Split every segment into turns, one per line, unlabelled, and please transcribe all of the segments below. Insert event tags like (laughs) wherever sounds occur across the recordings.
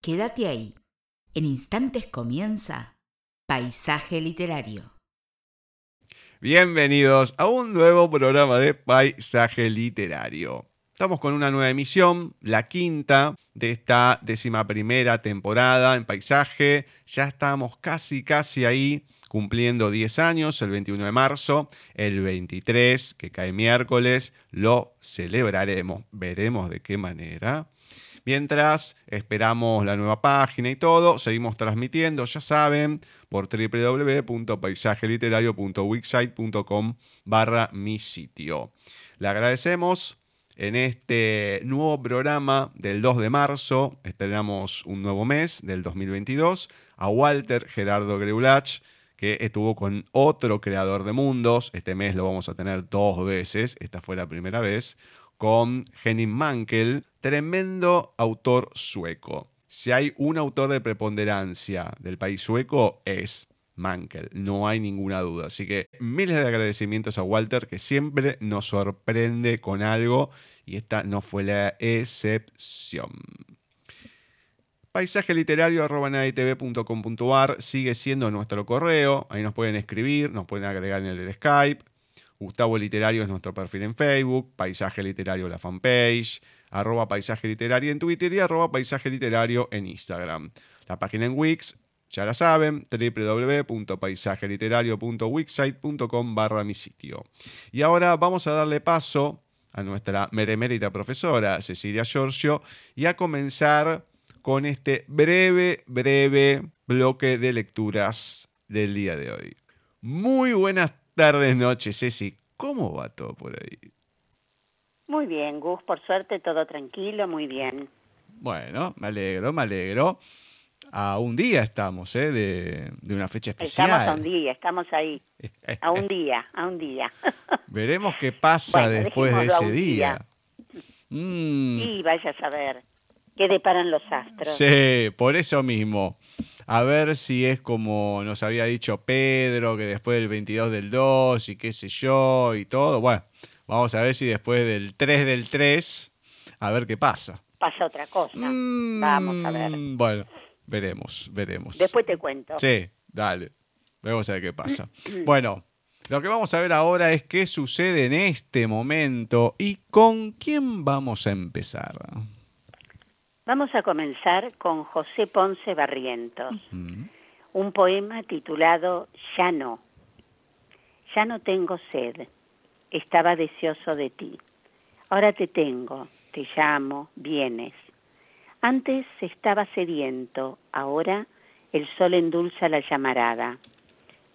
Quédate ahí. En instantes comienza Paisaje Literario.
Bienvenidos a un nuevo programa de Paisaje Literario. Estamos con una nueva emisión, la quinta de esta décima primera temporada en Paisaje. Ya estamos casi, casi ahí cumpliendo 10 años el 21 de marzo. El 23, que cae miércoles, lo celebraremos. Veremos de qué manera. Mientras esperamos la nueva página y todo, seguimos transmitiendo, ya saben, por www.paisajeliterario.wixsite.com barra mi sitio. Le agradecemos en este nuevo programa del 2 de marzo, estrenamos un nuevo mes del 2022, a Walter Gerardo Greulach, que estuvo con otro creador de mundos. Este mes lo vamos a tener dos veces, esta fue la primera vez, con Henning Mankel, tremendo autor sueco. Si hay un autor de preponderancia del país sueco, es Mankel, no hay ninguna duda. Así que miles de agradecimientos a Walter, que siempre nos sorprende con algo, y esta no fue la excepción. Paisaje literario sigue siendo nuestro correo, ahí nos pueden escribir, nos pueden agregar en el Skype. Gustavo Literario es nuestro perfil en Facebook, Paisaje Literario la fanpage arroba paisaje literario en Twitter y arroba paisaje literario en Instagram. La página en Wix, ya la saben, www.paisajeliterario.wixsite.com barra mi sitio. Y ahora vamos a darle paso a nuestra meremérita profesora Cecilia Giorgio y a comenzar con este breve, breve bloque de lecturas del día de hoy. Muy buenas tardes, noches, Ceci. ¿Cómo va todo por ahí?
Muy bien, Gus, por suerte todo tranquilo, muy bien.
Bueno, me alegro, me alegro. A un día estamos, ¿eh? De, una fecha especial.
Estamos a un día, estamos ahí. (laughs) A un día, a un día. (laughs)
Veremos qué pasa después de ese día.
Mm. Sí, vaya a saber. ¿Qué deparan los astros?
Sí, por eso mismo. A ver si es como nos había dicho Pedro, que después del 22 del 2 y qué sé yo y todo. Bueno, Vamos a ver si después del 3 del 3, a ver qué pasa.
Pasa otra cosa. Mm, Vamos a ver.
Bueno, veremos, veremos.
Después te cuento.
Sí, dale. Vamos a ver qué pasa. (clears throat) bueno, lo que vamos a ver ahora es qué sucede en este momento y con quién vamos a empezar.
Vamos a comenzar con José Ponce Barrientos, un poema titulado Ya no. Ya no tengo sed estaba deseoso de ti. Ahora te tengo, te llamo, vienes. Antes estaba sediento, ahora el sol endulza la llamarada.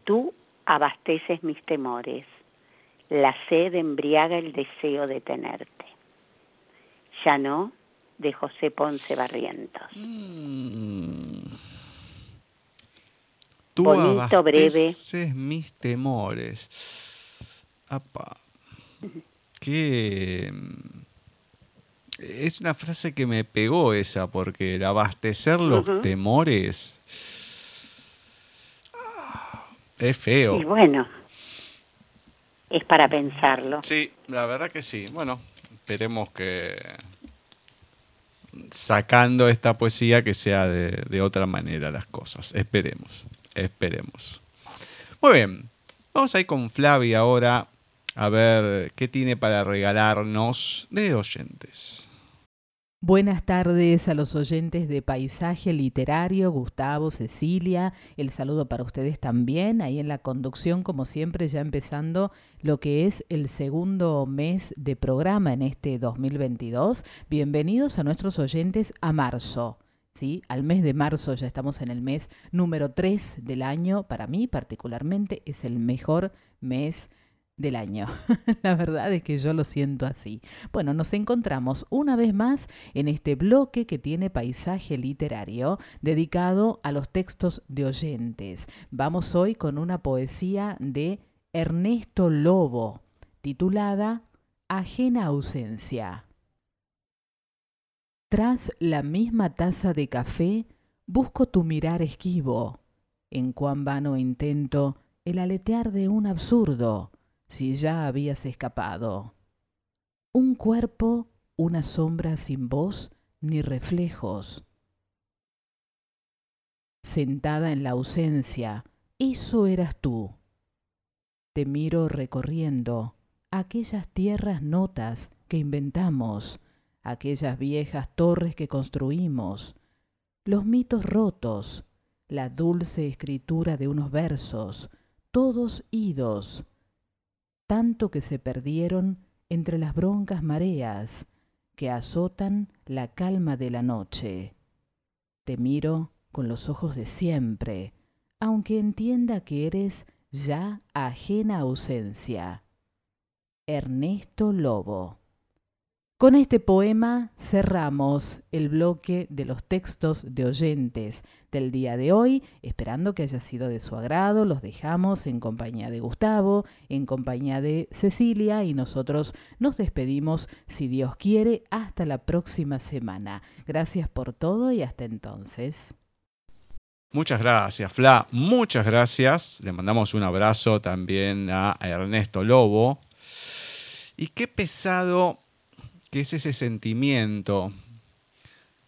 Tú abasteces mis temores. La sed embriaga el deseo de tenerte. Ya no, de José Ponce Barrientos. Mm.
Tú Bonito, breve. mis temores. Apa que mm, es una frase que me pegó esa, porque el abastecer los temores ah, es feo.
Y bueno, es para pensarlo.
Sí, la verdad que sí. Bueno, esperemos que sacando esta poesía que sea de, otra manera las cosas. Esperemos, esperemos. Muy bien, vamos a ir con Flavia ahora a ver qué tiene para regalarnos de oyentes.
Buenas tardes a los oyentes de Paisaje Literario, Gustavo, Cecilia, el saludo para ustedes también, ahí en la conducción, como siempre, ya empezando lo que es el segundo mes de programa en este 2022. Bienvenidos a nuestros oyentes a marzo. ¿Sí? Al mes de marzo ya estamos en el mes número 3 del año. Para mí particularmente es el mejor mes del año. (laughs) La verdad es que yo lo siento así. Bueno, nos encontramos una vez más en este bloque que tiene paisaje literario dedicado a los textos de oyentes. Vamos hoy con una poesía de Ernesto Lobo, titulada Ajena ausencia. Tras la misma taza de café, busco tu mirar esquivo. En cuán vano intento el aletear de un absurdo si ya habías escapado. Un cuerpo, una sombra sin voz ni reflejos. sentada en la ausencia, eso eras tú. Te miro recorriendo aquellas tierras notas que inventamos, aquellas viejas torres que construimos, los mitos rotos, la dulce escritura de unos versos, todos idos, tanto que se perdieron entre las broncas mareas que azotan la calma de la noche. Te miro con los ojos de siempre, aunque entienda que eres ya ajena ausencia. Ernesto Lobo con este poema cerramos el bloque de los textos de oyentes del día de hoy, esperando que haya sido de su agrado. Los dejamos en compañía de Gustavo, en compañía de Cecilia y nosotros nos despedimos, si Dios quiere, hasta la próxima semana. Gracias por todo y hasta entonces.
Muchas gracias, Fla. Muchas gracias. Le mandamos un abrazo también a Ernesto Lobo. Y qué pesado que es ese sentimiento.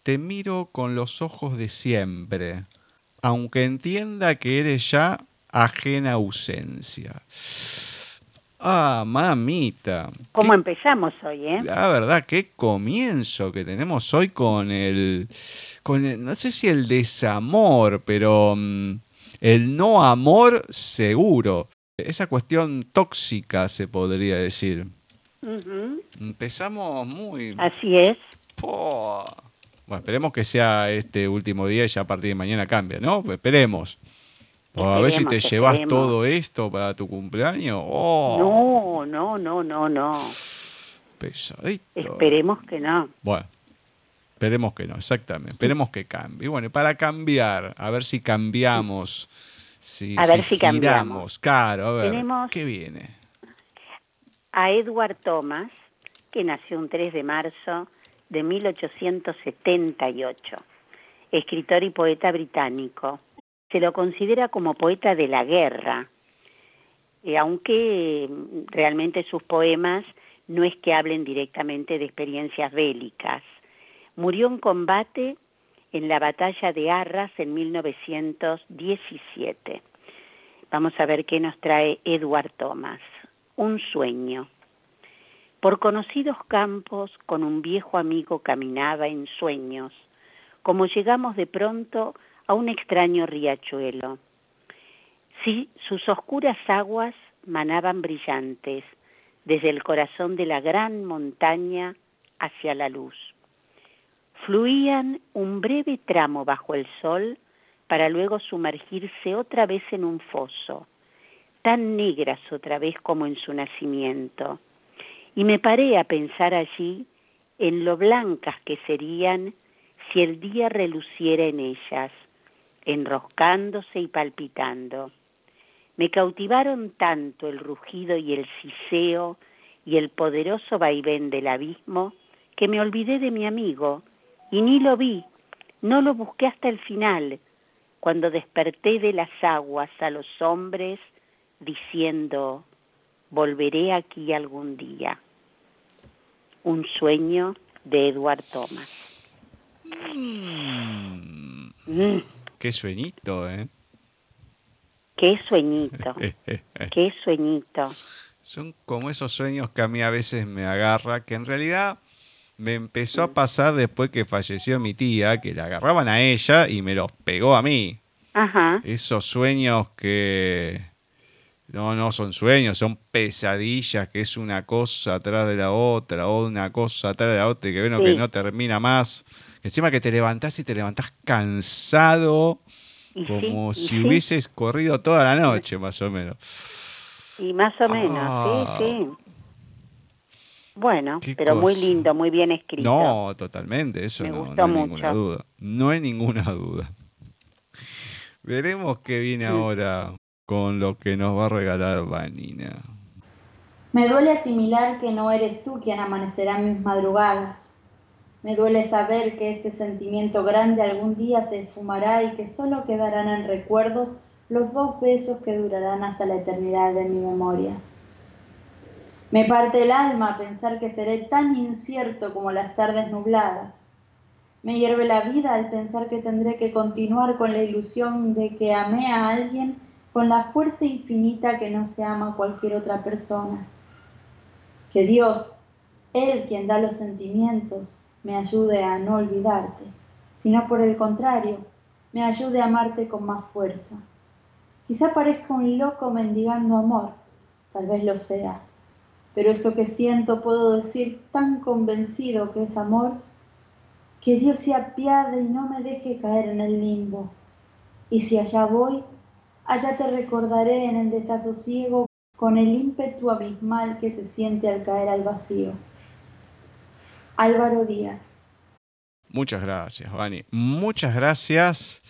Te miro con los ojos de siempre, aunque entienda que eres ya ajena ausencia. Ah, mamita.
¿Cómo empezamos hoy, eh?
La verdad, qué comienzo que tenemos hoy con el, con no sé si el desamor, pero mm, el no amor seguro. Esa cuestión tóxica, se podría decir. Empezamos muy...
Así es.
Bueno, esperemos que sea este último día y ya a partir de mañana cambia, ¿no? Pues esperemos. a ver si te llevas todo esto para tu cumpleaños.
Oh. No, no, no, no, no.
Pesadito.
Esperemos que no.
Bueno, esperemos que no, exactamente. Esperemos que cambie. Y bueno, para cambiar, a ver si cambiamos. Si,
a ver si, cambiamos.
Claro, a ver, ¿qué viene?
A Edward Thomas, que nació un 3 de marzo de 1878, escritor y poeta británico. Se lo considera como poeta de la guerra, eh, aunque realmente sus poemas no es que hablen directamente de experiencias bélicas. Murió en combate en la batalla de Arras en 1917. Vamos a ver qué nos trae Edward Thomas un sueño. Por conocidos campos con un viejo amigo caminaba en sueños, como llegamos de pronto a un extraño riachuelo. Sí, sus oscuras aguas manaban brillantes desde el corazón de la gran montaña hacia la luz. Fluían un breve tramo bajo el sol para luego sumergirse otra vez en un foso tan negras otra vez como en su nacimiento. Y me paré a pensar allí en lo blancas que serían si el día reluciera en ellas, enroscándose y palpitando. Me cautivaron tanto el rugido y el siseo y el poderoso vaivén del abismo que me olvidé de mi amigo y ni lo vi, no lo busqué hasta el final, cuando desperté de las aguas a los hombres diciendo, volveré aquí algún día. Un sueño de Edward Thomas.
Mm. Mm. Qué sueñito, ¿eh?
Qué sueñito, (laughs) qué sueñito.
Son como esos sueños que a mí a veces me agarra, que en realidad me empezó a pasar después que falleció mi tía, que la agarraban a ella y me los pegó a mí.
Ajá.
Esos sueños que, no, no son sueños, son pesadillas, que es una cosa atrás de la otra, o una cosa atrás de la otra, que bueno, que no termina más. Encima que te levantás y te levantás cansado, como (laughs) si hubieses corrido toda la noche, más o menos.
Y más o menos, sí, ah. sí. Bueno, pero muy lindo, muy bien escrito.
No, totalmente, eso no, hay ninguna duda. No hay ninguna duda. Veremos qué viene ahora con lo que nos va a regalar Vanina.
Me duele asimilar que no eres tú quien amanecerá mis madrugadas. Me duele saber que este sentimiento grande algún día se esfumará y que solo quedarán en recuerdos los dos besos que durarán hasta la eternidad de mi memoria. Me parte el alma pensar que seré tan incierto como las tardes nubladas Me hierve la vida al pensar que tendré que continuar con la ilusión de que amé a alguien con la fuerza infinita que no se ama a cualquier otra persona. Que Dios, Él quien da los sentimientos, me ayude a no olvidarte, sino por el contrario, me ayude a amarte con más fuerza. Quizá parezca un loco mendigando amor, tal vez lo sea, pero esto que siento puedo decir tan convencido que es amor, que Dios se apiade y no me deje caer en el limbo. Y si allá voy, allá te recordaré en el desasosiego con el ímpetu abismal que se siente al caer al vacío. Álvaro Díaz.
Muchas gracias, Vani. Muchas gracias.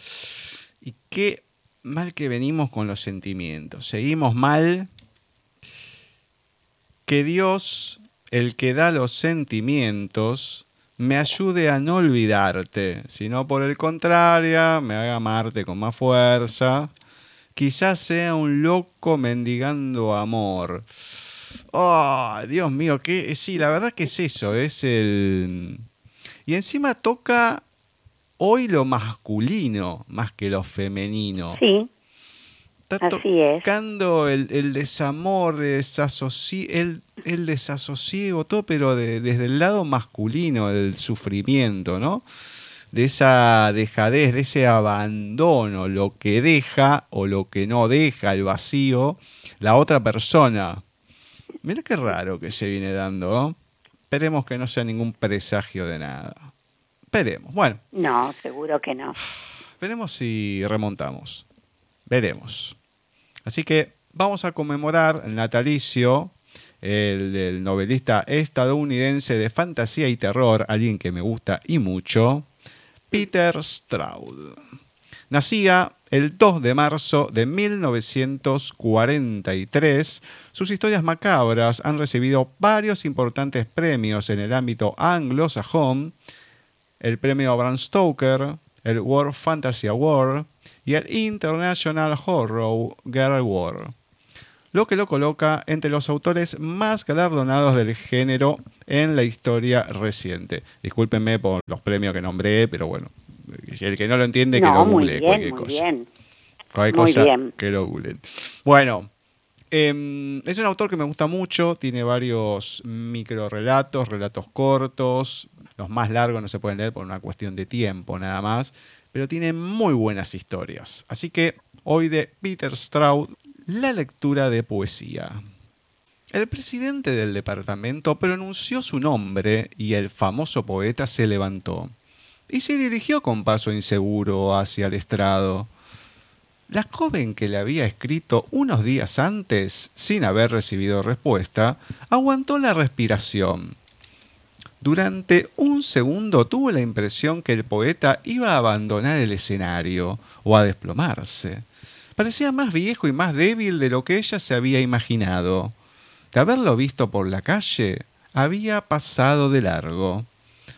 Y qué mal que venimos con los sentimientos. Seguimos mal. Que Dios, el que da los sentimientos, me ayude a no olvidarte, sino por el contrario, me haga amarte con más fuerza. Quizás sea un loco mendigando amor. Oh, Dios mío, que sí, la verdad que es eso, es el y encima toca hoy lo masculino más que lo femenino.
Sí.
Está tocando el, el, desamor, el, el desasosiego, todo, pero desde el lado masculino, del sufrimiento, ¿no? De esa dejadez, de ese abandono, lo que deja o lo que no deja, el vacío, la otra persona. Mira qué raro que se viene dando, ¿no? Esperemos que no sea ningún presagio de nada. Esperemos. Bueno.
No, seguro que no.
Veremos si remontamos. Veremos. Así que vamos a conmemorar el natalicio el del novelista estadounidense de fantasía y terror, alguien que me gusta y mucho, Peter Stroud. Nacía el 2 de marzo de 1943. Sus historias macabras han recibido varios importantes premios en el ámbito anglosajón, el premio Bram Stoker, el World Fantasy Award y el International Horror Girl Award, lo que lo coloca entre los autores más galardonados del género en la historia reciente. Discúlpenme por los premios que nombré, pero bueno, el que no lo entiende, que lo google cualquier cosa. Bien. Cualquier cosa, que lo google. Bueno, em, es un autor que me gusta mucho, tiene varios micro relatos, relatos cortos, los más largos no se pueden leer por una cuestión de tiempo nada más, pero tiene muy buenas historias. Así que hoy de Peter Stroud, la lectura de poesía. El presidente del departamento pronunció su nombre y el famoso poeta se levantó y se dirigió con paso inseguro hacia el estrado. La joven que le había escrito unos días antes, sin haber recibido respuesta, aguantó la respiración. Durante un segundo tuvo la impresión que el poeta iba a abandonar el escenario o a desplomarse. Parecía más viejo y más débil de lo que ella se había imaginado. De haberlo visto por la calle, había pasado de largo.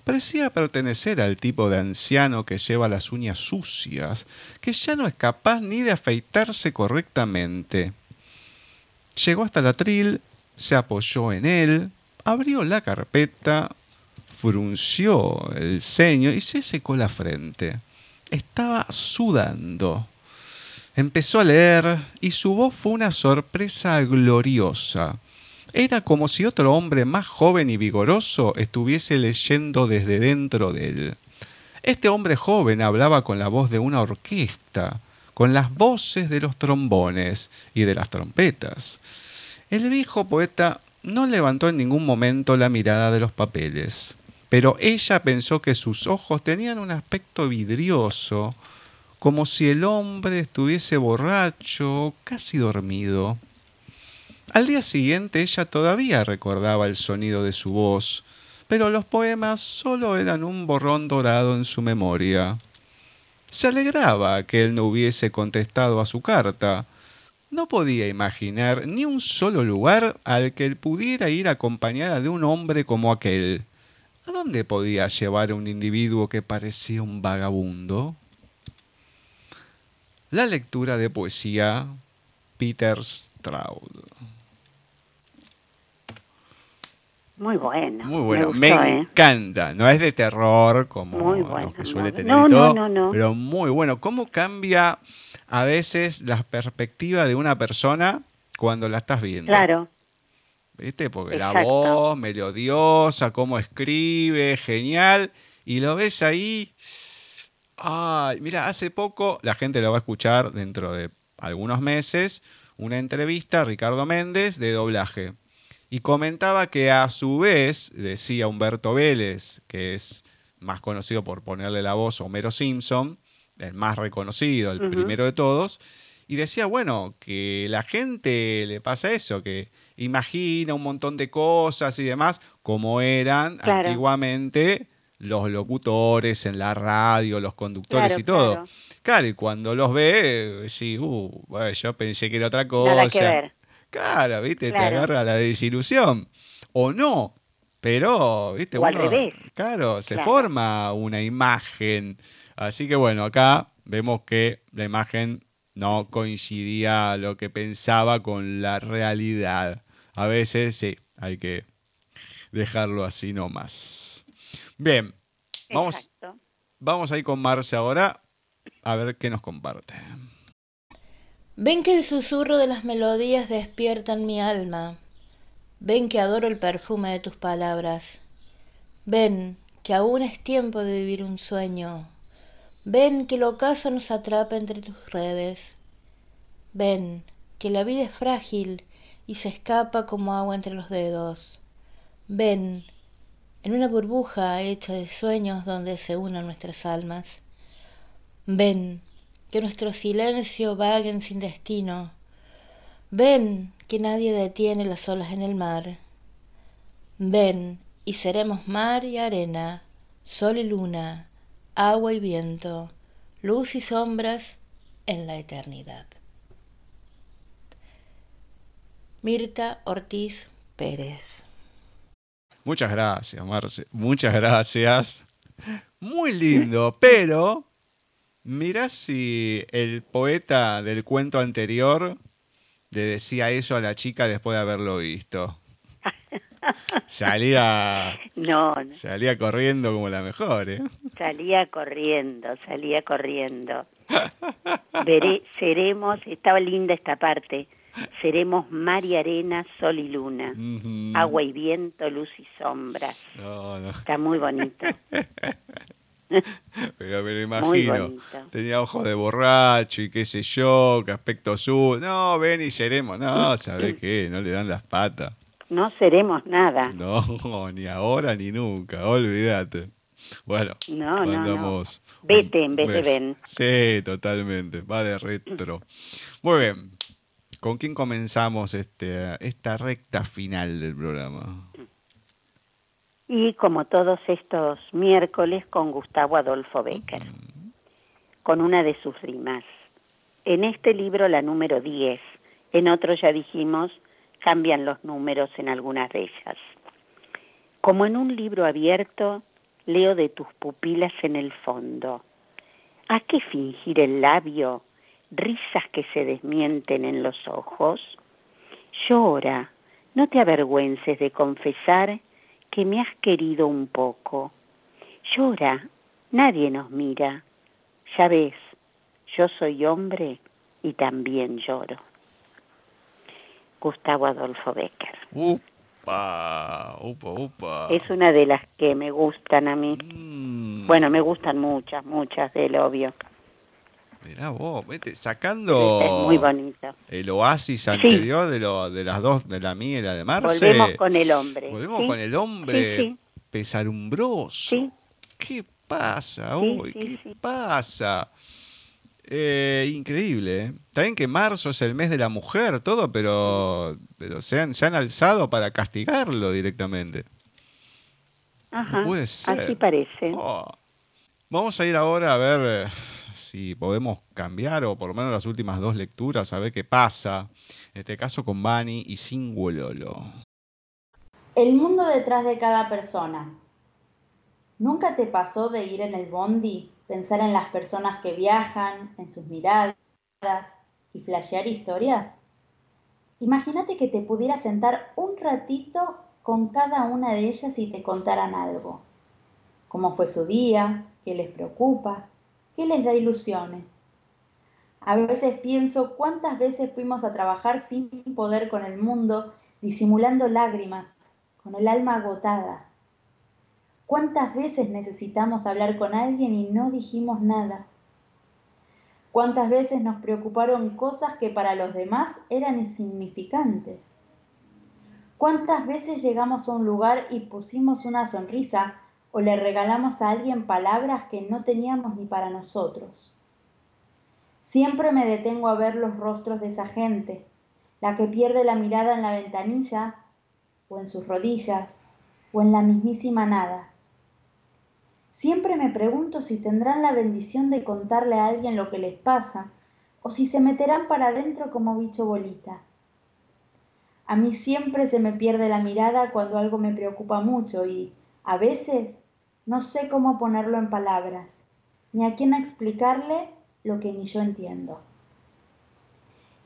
Parecía pertenecer al tipo de anciano que lleva las uñas sucias, que ya no es capaz ni de afeitarse correctamente. Llegó hasta el atril, se apoyó en él, abrió la carpeta, frunció el ceño y se secó la frente. Estaba sudando. Empezó a leer y su voz fue una sorpresa gloriosa. Era como si otro hombre más joven y vigoroso estuviese leyendo desde dentro de él. Este hombre joven hablaba con la voz de una orquesta, con las voces de los trombones y de las trompetas. El viejo poeta no levantó en ningún momento la mirada de los papeles, pero ella pensó que sus ojos tenían un aspecto vidrioso, como si el hombre estuviese borracho, casi dormido. Al día siguiente ella todavía recordaba el sonido de su voz, pero los poemas solo eran un borrón dorado en su memoria. Se alegraba que él no hubiese contestado a su carta. No podía imaginar ni un solo lugar al que él pudiera ir acompañada de un hombre como aquel. ¿A dónde podía llevar a un individuo que parecía un vagabundo? La lectura de poesía Peter Stroud.
Muy bueno.
Muy bueno,
me, ¿eh?
encanta. No es de terror como
Muy
los
bueno,
que suele tener
no,
y todo,
no, no, no.
pero muy bueno. ¿Cómo cambia a veces la perspectiva de una persona cuando la estás viendo?
Claro,
¿Viste? Porque la voz melodiosa, cómo escribe, genial. Y lo ves ahí. Ay, mira, hace poco, la gente lo va a escuchar dentro de algunos meses, una entrevista a Ricardo Méndez de doblaje. Y comentaba que a su vez, decía Humberto Vélez, que es más conocido por ponerle la voz a Homero Simpson, el más reconocido, el primero de todos, y decía, bueno, que la gente le pasa eso, que imagina un montón de cosas y demás, como eran
Claro.
antiguamente los locutores en la radio, los conductores
Claro,
y todo.
claro.
Claro, y cuando los ve, sí, uh, bueno, yo pensé que era otra cosa.
nada que ver.
Claro, ¿viste?
Claro.
Te agarra la desilusión. O no, pero, ¿viste?
O al revés.
Claro, se forma una imagen. Así que bueno, acá vemos que la imagen no coincidía lo que pensaba con la realidad. A veces sí, hay que dejarlo así nomás. Bien, vamos,
Exacto.
vamos a ir con Marce ahora a ver qué nos comparte.
Ven que el susurro de las melodías despiertan mi alma. Ven que adoro el perfume de tus palabras. Ven que aún es tiempo de vivir un sueño. Ven que el ocaso nos atrapa entre tus redes. Ven que la vida es frágil y se escapa como agua entre los dedos. Ven en una burbuja hecha de sueños donde se unan nuestras almas. Ven que nuestro silencio vaguen sin destino. Ven que nadie detiene las olas en el mar. Ven y seremos mar y arena, sol y luna, agua y viento, luz y sombras en la eternidad. Mirta Ortiz Pérez.
Muchas gracias, Marce. Muchas gracias. Muy lindo, pero mirá si el poeta del cuento anterior le decía eso a la chica después de haberlo visto. (laughs) Salía,
No, no,
salía corriendo como la mejor, ¿eh?
salía corriendo, salía corriendo. Veré, seremos, estaba linda esta parte, seremos mar y arena, sol y luna, agua y viento, luz y.
No, no.
Está muy bonito. (laughs)
Pero me lo imagino. Tenía ojos de borracho y qué sé yo, qué aspecto su. No, ven y seremos. No, ¿sabés qué? No le dan las patas.
No seremos nada.
No, (laughs) ni ahora ni nunca, olvídate. Bueno,
No, no, no.
mandamos.
Vete en vez de ven.
Sí, totalmente, va de retro. Muy bien, ¿con quién comenzamos este, esta recta final del programa?
Y como todos estos miércoles con Gustavo Adolfo Becker, con una de sus rimas. En este libro la número 10, en otro ya dijimos, cambian los números en algunas de ellas. Como en un libro abierto, leo de tus pupilas en el fondo. ¿A qué fingir el labio? Risas que se desmienten en los ojos. Llora, no te avergüences de confesar que me has querido un poco. Llora, nadie nos mira. Ya ves, yo soy hombre y también lloro. Gustavo Adolfo Becker.
Upa, upa, upa.
Es una de las que me gustan a mí.
Mm,
Bueno, me gustan muchas, muchas del obvio.
Mirá vos, vete, sacando
Es muy bonito.
el oasis anterior de, lo, de las dos, de la mía y la de Marce.
Volvemos con el hombre.
Volvemos
¿sí?
con el hombre
Sí,
pesarumbroso. ¿Qué pasa? ¿Qué pasa? Eh, increíble. ¿eh? Está bien que marzo es el mes de la mujer, todo, pero, pero se, han, se han alzado para castigarlo directamente.
Ajá,
puede ser.
Así parece.
Oh. Vamos a ir ahora a ver eh, si podemos cambiar, o por lo menos las últimas dos lecturas, a ver qué pasa. En este caso con Bani y Singololo.
El mundo detrás de cada persona. ¿Nunca te pasó de ir en el bondi, pensar en las personas que viajan, en sus miradas y flashear historias? Imagínate que te pudieras sentar un ratito con cada una de ellas si te contaran algo. ¿Cómo fue su día? ¿Qué les preocupa? ¿Qué les da ilusiones? A veces pienso cuántas veces fuimos a trabajar sin poder con el mundo, disimulando lágrimas, con el alma agotada. ¿Cuántas veces necesitamos hablar con alguien y no dijimos nada? ¿Cuántas veces nos preocuparon cosas que para los demás eran insignificantes? ¿Cuántas veces llegamos a un lugar y pusimos una sonrisa o le regalamos a alguien palabras que no teníamos ni para nosotros? Siempre me detengo a ver los rostros de esa gente, la que pierde la mirada en la ventanilla o en sus rodillas o en la mismísima nada. Siempre me pregunto si tendrán la bendición de contarle a alguien lo que les pasa o si se meterán para adentro como bicho bolita. A mí siempre se me pierde la mirada cuando algo me preocupa mucho y, a veces, no sé cómo ponerlo en palabras, ni a quién explicarle lo que ni yo entiendo.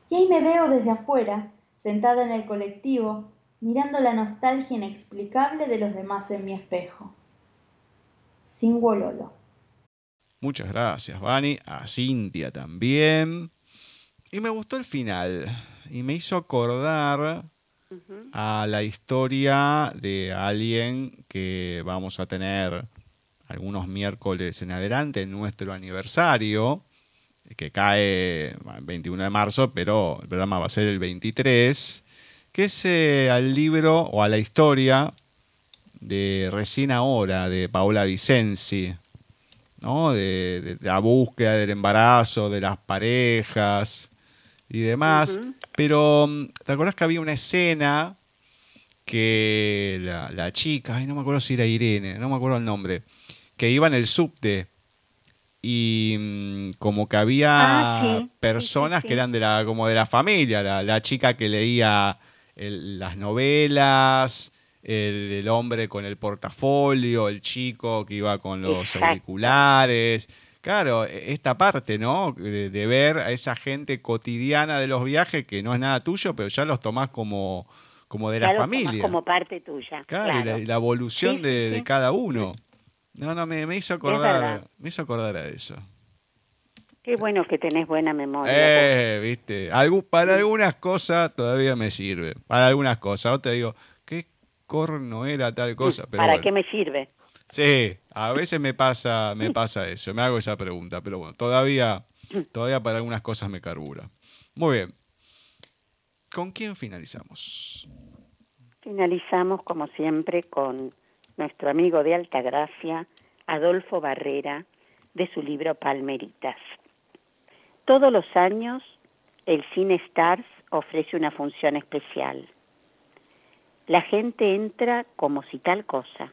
Y ahí me veo desde afuera, sentada en el colectivo, mirando la nostalgia inexplicable de los demás en mi espejo. Sin Wololo.
Muchas gracias, Vani. A Cintia también. Y me gustó el final. Y me hizo acordar a la historia de alguien que vamos a tener algunos miércoles en adelante en nuestro aniversario, que cae el 21 de marzo, pero el programa va a ser el 23, que es eh, al libro o a la historia de Recién Ahora, de Paola Vicenzi, ¿no? de, la búsqueda del embarazo, de las parejas y demás. Pero, mm, ¿te acuerdas que había una escena que la, chica, ay, no me acuerdo si era Irene, no me acuerdo el nombre, que iba en el subte y mm, como que había ah, personas que eran de la, como de la familia, la, chica que leía las novelas, el, hombre con el portafolio, el chico que iba con los auriculares. Claro, e, esta parte, ¿no? De, ver a esa gente cotidiana de los viajes que no es nada tuyo, pero ya los tomás como, como de la familia.
Como parte tuya.
Claro, Y, la, evolución de, cada uno. No, no, me, hizo acordar, me hizo acordar a eso.
Qué bueno que tenés buena memoria.
Eh, viste, para algunas cosas todavía me sirve. Para algunas cosas. Yo te digo, ¿qué corno era tal cosa? Pero
¿Para qué me sirve?
Sí, a veces me pasa, me pasa eso, me hago esa pregunta, pero bueno, todavía, todavía para algunas cosas me carbura. Muy bien. ¿Con quién finalizamos?
Finalizamos, como siempre, con nuestro amigo de Altagracia, Adolfo Barrera, de su libro Palmeritas. Todos los años, el Cine Stars ofrece una función especial. La gente entra como si tal cosa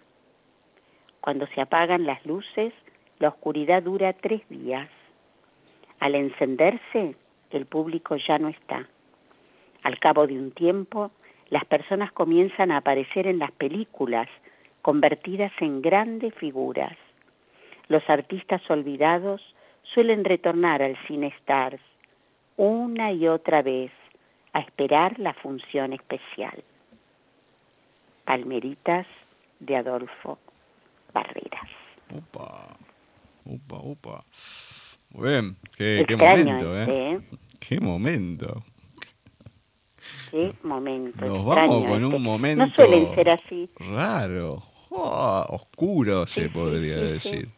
cuando se apagan las luces, la oscuridad dura tres días. Al encenderse, el público ya no está. Al cabo de un tiempo, las personas comienzan a aparecer en las películas, convertidas en grandes figuras. Los artistas olvidados suelen retornar al Cine Stars una y otra vez a esperar la función especial. Palmeritas de Adolfo barreras.
Upa, upa, upa. Muy bien, qué, momento, ¿eh? ¿eh? Qué momento.
Qué momento.
Nos vamos con un momento.
No suelen ser así.
Raro. Oh, oscuro se podría decir.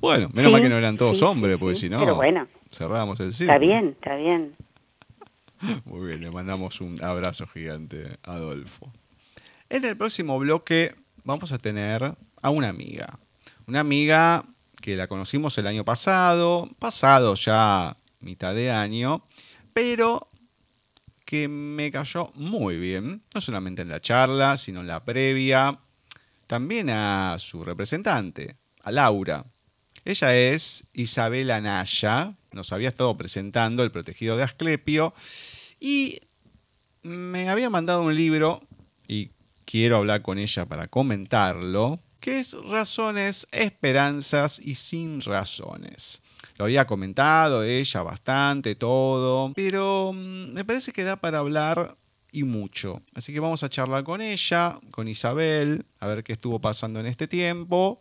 Bueno, menos mal que no eran todos hombres, porque si no, bueno, cerrábamos el cine.
Está bien, está bien. (laughs)
Muy bien, le mandamos un abrazo gigante a Adolfo. En el próximo bloque vamos a tener a una amiga. Una amiga que la conocimos el año pasado, pasado ya mitad de año, pero que me cayó muy bien, no solamente en la charla, sino en la previa, también a su representante, a Laura. Ella es Isabela Naya, nos había estado presentando El protegido de Asclepio y me había mandado un libro y quiero hablar con ella para comentarlo, que es Razones, Esperanzas y Sin Razones. Lo había comentado ella bastante, todo, pero mm, me parece que da para hablar y mucho. Así que vamos a charlar con ella, con Isabel, a ver qué estuvo pasando en este tiempo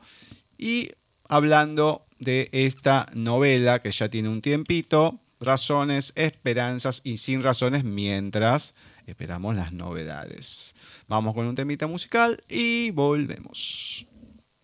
y hablando de esta novela que ya tiene un tiempito, razones, esperanzas y sin razones mientras esperamos las novedades. Vamos con un temita musical y volvemos.